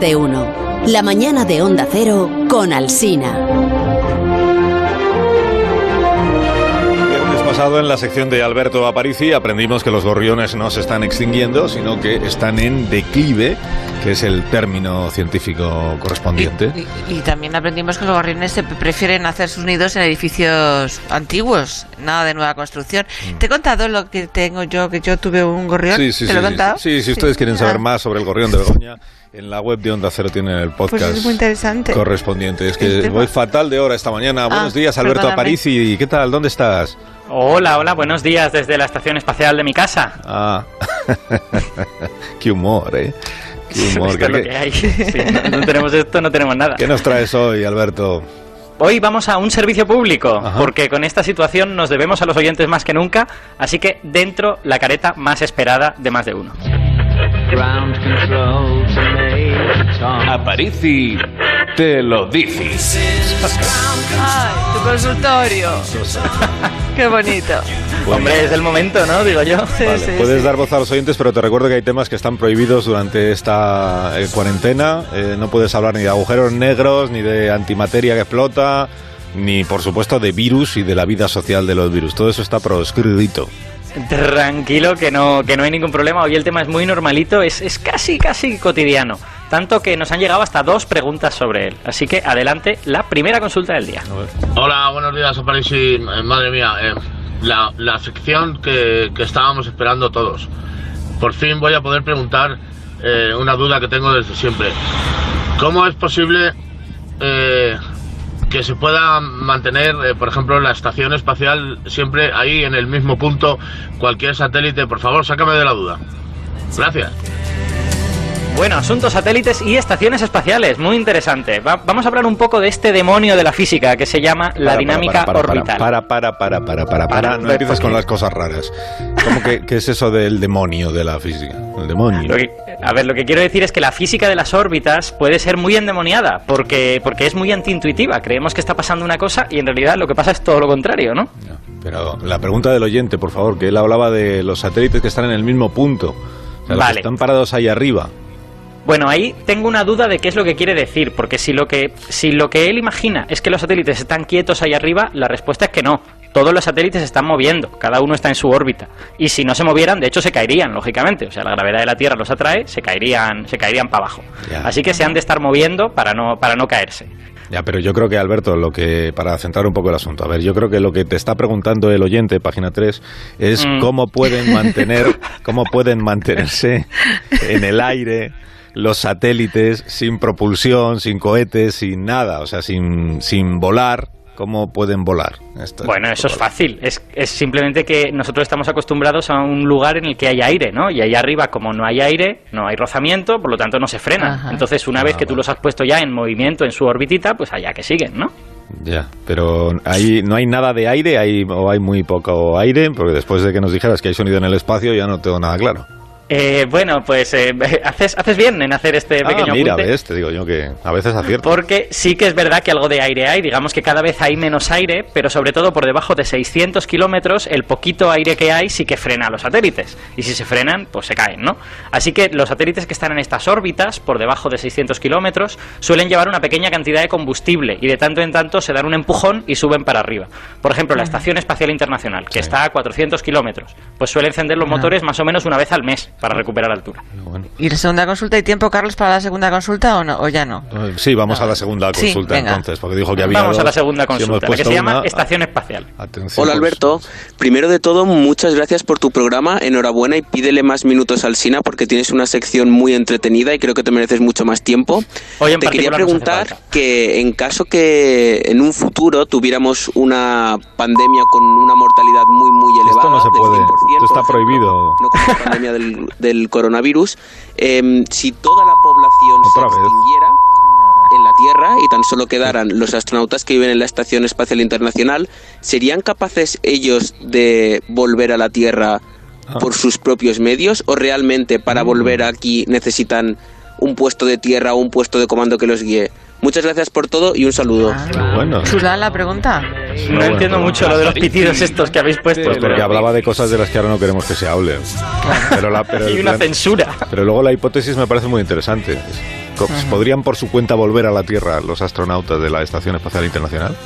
Más de uno. La mañana de Onda Cero con Alsina. Pasado en la sección de Alberto Aparici aprendimos que los gorriones no se están extinguiendo, sino que están en declive, que es el término científico correspondiente. Y, y- y también aprendimos que los gorriones se prefieren hacer sus nidos en edificios antiguos, nada de nueva construcción. Te he contado lo que tengo yo, que yo tuve un gorrión. Sí, sí, ¿Te sí, lo he sí, contado? sí, si ustedes quieren saber Ah, más sobre el gorrión de Begoña, en la web de Onda Cero tienen el podcast Pues es muy interesante. correspondiente. Es que voy fatal de hora esta mañana. Buenos días, Alberto. Aparici. ¿Qué tal? ¿Dónde estás? Hola, hola, buenos días desde la estación espacial de mi casa. Ah, qué humor, ¿eh? Qué humor. Esto es lo ¿Qué, que hay. No, no tenemos esto, no tenemos nada. qué nos traes hoy, Alberto? Hoy vamos a un servicio público, Ajá. porque con esta situación nos debemos a los oyentes más que nunca, así que dentro la careta más esperada de más de uno. Ground control to Major Tom. Aparici te lo dice. Ay, tu consultorio. Qué bonito. Hombre, es el momento, ¿no? Digo yo. Sí, Vale, sí, puedes sí. dar voz a los oyentes, pero te recuerdo que hay temas que están prohibidos durante esta eh, cuarentena. Eh, no puedes hablar ni de agujeros negros, ni de antimateria que explota, ni por supuesto de virus y de la vida social de los virus. Todo eso está proscrito. Tranquilo, que no, que no hay ningún problema. Hoy el tema es muy normalito, es, es casi, casi cotidiano. Tanto que nos han llegado hasta dos preguntas sobre él. Así que adelante, la primera consulta del día. Hola, buenos días, Aparici. Eh, Madre mía, eh, la, la sección que, que estábamos esperando todos. Por fin voy a poder preguntar eh, una duda que tengo desde siempre. ¿Cómo es posible eh, que se pueda mantener, eh, por ejemplo, la estación espacial siempre ahí en el mismo punto, cualquier satélite? Por favor, sácame de la duda. Gracias. Bueno, asuntos satélites y estaciones espaciales, muy interesante. Va- vamos a hablar un poco de este demonio de la física que se llama la dinámica para, para, orbital. Para, para, para, para, para, para, No ¿por empieces con las cosas raras. ¿Cómo que qué es eso del demonio de la física? El demonio. Que- a ver, lo que quiero decir es que la física de las órbitas puede ser muy endemoniada porque, porque es muy antiintuitiva. Creemos que está pasando una cosa y en realidad lo que pasa es todo lo contrario, ¿no? Pero la pregunta del oyente, por favor, que él hablaba de los satélites que están en el mismo punto. O sea, los que Vale. están parados ahí arriba. Bueno, ahí tengo una duda de qué es lo que quiere decir, porque si lo que, si lo que él imagina es que los satélites están quietos ahí arriba, la respuesta es que no. Todos los satélites se están moviendo, cada uno está en su órbita. Y si no se movieran, de hecho se caerían, lógicamente. O sea, la gravedad de la Tierra los atrae, se caerían, se caerían para abajo. Así que se han de estar moviendo para no, para no caerse. Ya, pero yo creo que, Alberto, lo que, para centrar un poco el asunto, a ver, yo creo que lo que te está preguntando el oyente, página 3, es Mm. cómo pueden mantener, cómo pueden mantenerse en el aire los satélites sin propulsión, sin cohetes, sin nada, o sea, sin, sin volar, ¿cómo pueden volar? Esto Bueno, eso es fácil. Es, es simplemente que nosotros estamos acostumbrados a un lugar en el que hay aire, ¿no? Y ahí arriba, como no hay aire, no hay rozamiento, por lo tanto no se frenan. Ajá. Entonces, una Ah, vez que tú vale. los has puesto ya en movimiento en su orbitita, pues allá que siguen, ¿no? Ya, pero ahí no hay nada de aire, hay, o hay muy poco aire, porque después de que nos dijeras que hay sonido en el espacio ya no tengo nada claro. Eh, bueno, pues eh, haces, haces bien en hacer este Ah, pequeño mira, apunte. ves, te digo yo que a veces acierto. Porque sí que es verdad que algo de aire hay, digamos que cada vez hay menos aire, pero sobre todo por debajo de 600 kilómetros, el poquito aire que hay sí que frena a los satélites. Y si se frenan, pues se caen, ¿no? Así que los satélites que están en estas órbitas, por debajo de 600 kilómetros, suelen llevar una pequeña cantidad de combustible y de tanto en tanto se dan un empujón y suben para arriba. Por ejemplo, la Estación Espacial Internacional, que Sí. está a 400 kilómetros, pues suele encender los Ah. motores más o menos una vez al mes para recuperar altura. Bueno, ¿Y la segunda consulta? ¿Hay tiempo, Carlos, para la segunda consulta o no? ¿O ya no? eh, sí, vamos a la segunda Sí, consulta venga. entonces, porque dijo que había Vamos a dos. la segunda Si consulta, la que se llama una- Estación Espacial. Atención, Hola pues. Alberto, primero de todo muchas gracias por tu programa, enhorabuena y pídele más minutos al Sina porque tienes una sección muy entretenida y creo que te mereces mucho más tiempo. Hoy en te quería preguntar que en caso que en un futuro tuviéramos una pandemia con una mortalidad muy muy elevada, Esto no se puede, 100%, esto está prohibido. no como la pandemia del, del coronavirus, em, si toda la población Otra se vez. extinguiera en la Tierra y tan solo quedaran los astronautas que viven en la Estación Espacial Internacional, ¿serían capaces ellos de volver a la Tierra Ah. por sus propios medios o realmente para Mm. volver aquí necesitan un puesto de tierra o un puesto de comando que los guíe? Muchas gracias por todo y un saludo. Bueno, Chula la pregunta. No bueno, entiendo pero- mucho lo de los pitidos estos que habéis puesto. pues porque hablaba de cosas de las que ahora no queremos que se hable. Pero, la, pero, Hay el una plan- censura. pero luego la hipótesis me parece muy interesante. ¿Podrían por su cuenta volver a la Tierra los astronautas de la Estación Espacial Internacional?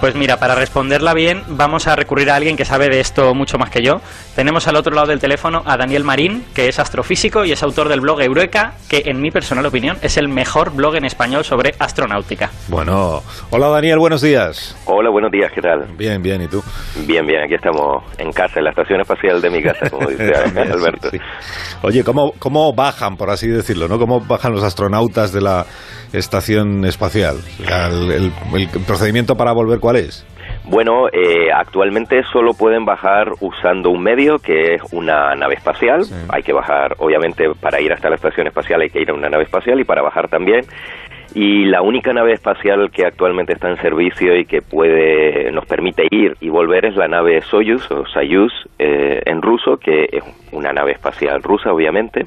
Pues mira, para responderla bien, vamos a recurrir a alguien que sabe de esto mucho más que yo. Tenemos al otro lado del teléfono a Daniel Marín, que es astrofísico y es autor del blog Eureka, que en mi personal opinión es el mejor blog en español sobre astronáutica. Bueno, hola Daniel, buenos días. Hola, buenos días, ¿qué tal? Bien, bien, ¿y tú? Bien, bien, aquí estamos en casa, en la estación espacial de mi casa, como dice Alberto. Sí. Oye, ¿cómo, ¿cómo bajan, por así decirlo, no? ¿Cómo bajan los astronautas de la estación espacial? El procedimiento para volver, ¿cuál es? Bueno, eh, actualmente solo pueden bajar usando un medio que es una nave espacial. Hay que bajar, obviamente, para ir hasta la estación espacial hay que ir a una nave espacial y para bajar también. Y la única nave espacial que actualmente está en servicio y que puede nos permite ir y volver es la nave Soyuz o Soyuz eh, en ruso, que es una nave espacial rusa, obviamente,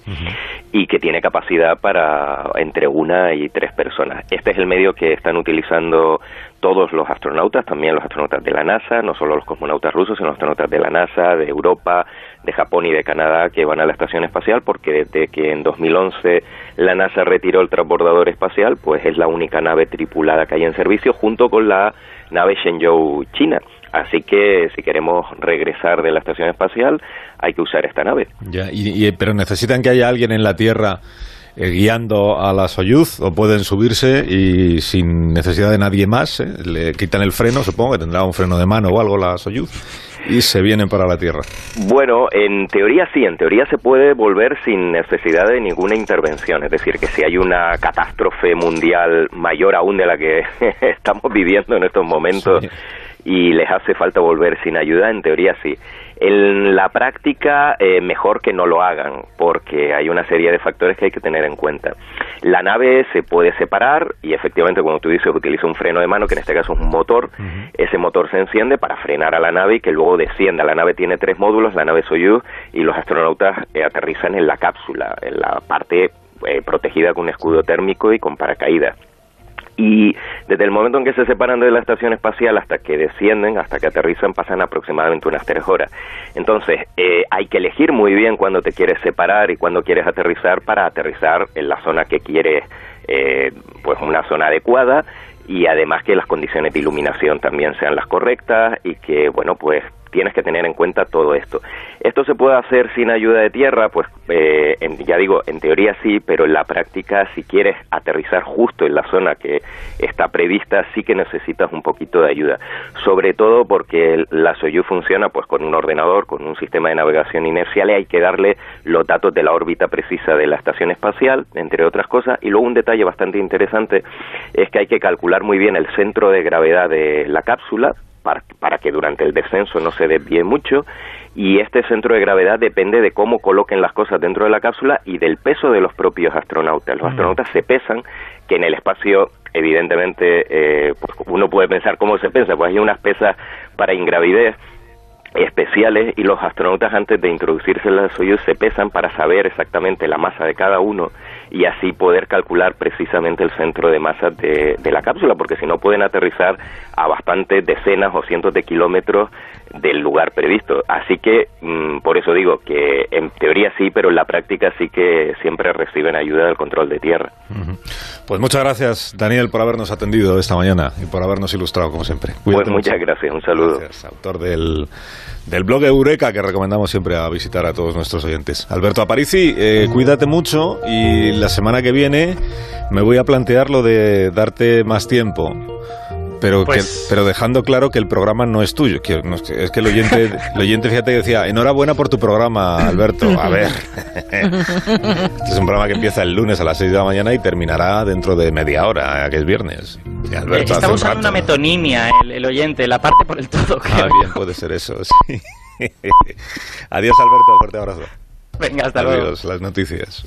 y que tiene capacidad para entre una y tres personas. Este es el medio que están utilizando todos los astronautas, también los astronautas de la NASA, no solo los cosmonautas rusos, sino los astronautas de la NASA, de Europa, de Japón y de Canadá que van a la estación espacial, porque desde que en 2011 la NASA retiró el transbordador espacial, pues es la única nave tripulada que hay en servicio, junto con la nave Shenzhou China. Así que si queremos regresar de la estación espacial, hay que usar esta nave. Ya, y, y- pero necesitan que haya alguien en la Tierra eh, guiando a la Soyuz o pueden subirse y sin necesidad de nadie más, eh, le quitan el freno, supongo que tendrá un freno de mano o algo la Soyuz y se vienen para la Tierra. Bueno, en teoría sí, en teoría se puede volver sin necesidad de ninguna intervención, es decir, que si hay una catástrofe mundial mayor aún de la que estamos viviendo en estos momentos y les hace falta volver sin ayuda, en teoría sí. En la práctica, eh, mejor que no lo hagan, porque hay una serie de factores que hay que tener en cuenta. La nave se puede separar y efectivamente, como tú dices, utiliza un freno de mano, que en este caso es un motor. Ese motor se enciende para frenar a la nave y que luego descienda. La nave tiene tres módulos, la nave Soyuz, y los astronautas eh, aterrizan en la cápsula, en la parte eh, protegida con un escudo térmico y con paracaídas. Y desde el momento en que se separan de la estación espacial hasta que descienden, hasta que aterrizan, pasan aproximadamente unas tres horas. Entonces, eh, hay que elegir muy bien cuándo te quieres separar y cuándo quieres aterrizar para aterrizar en la zona que quieres, eh, pues una zona adecuada y además que las condiciones de iluminación también sean las correctas y que, bueno, pues tienes que tener en cuenta todo esto. ¿Esto se puede hacer sin ayuda de tierra? Pues eh, en- ya digo, en teoría sí, pero en la práctica, si quieres aterrizar justo en la zona que está prevista, sí que necesitas un poquito de ayuda. Sobre todo porque la Soyuz funciona pues con un ordenador, con un sistema de navegación inercial y hay que darle los datos de la órbita precisa de la estación espacial, entre otras cosas. Y luego un detalle bastante interesante es que hay que calcular muy bien el centro de gravedad de la cápsula para, para que durante el descenso no se desvíe mucho y este centro de gravedad depende de cómo coloquen las cosas dentro de la cápsula y del peso de los propios astronautas. Los astronautas se pesan, que en el espacio evidentemente eh, pues uno puede pensar cómo se pesa, pues hay unas pesas para ingravidez especiales y los astronautas antes de introducirse en la Soyuz se pesan para saber exactamente la masa de cada uno y así poder calcular precisamente el centro de masa de, de la cápsula, porque si no pueden aterrizar a bastantes decenas o cientos de kilómetros del lugar previsto. Así que mm, por eso digo que en teoría sí, pero en la práctica sí que siempre reciben ayuda del control de tierra. Pues muchas gracias, Daniel, por habernos atendido esta mañana y por habernos ilustrado, como siempre. Pues muchas gracias, un saludo. Gracias, autor del, del blog Eureka, que recomendamos siempre a visitar a todos nuestros oyentes. Alberto Aparici, eh, cuídate mucho y la semana que viene me voy a plantear lo de darte más tiempo. Pero, Pues- que, pero dejando claro que el programa no es tuyo. Que, no, es que el oyente, el oyente, fíjate, decía, enhorabuena por tu programa, Alberto. A ver, este es un programa que empieza el lunes a las 6 de la mañana y terminará dentro de media hora, que es viernes. Y Alberto Eh, Está un usando rato. una metonimia el, el oyente, la parte por el todo. Ah, creo. bien, puede ser eso, sí. Adiós, Alberto, fuerte abrazo. Venga, hasta luego. Adiós, las noticias.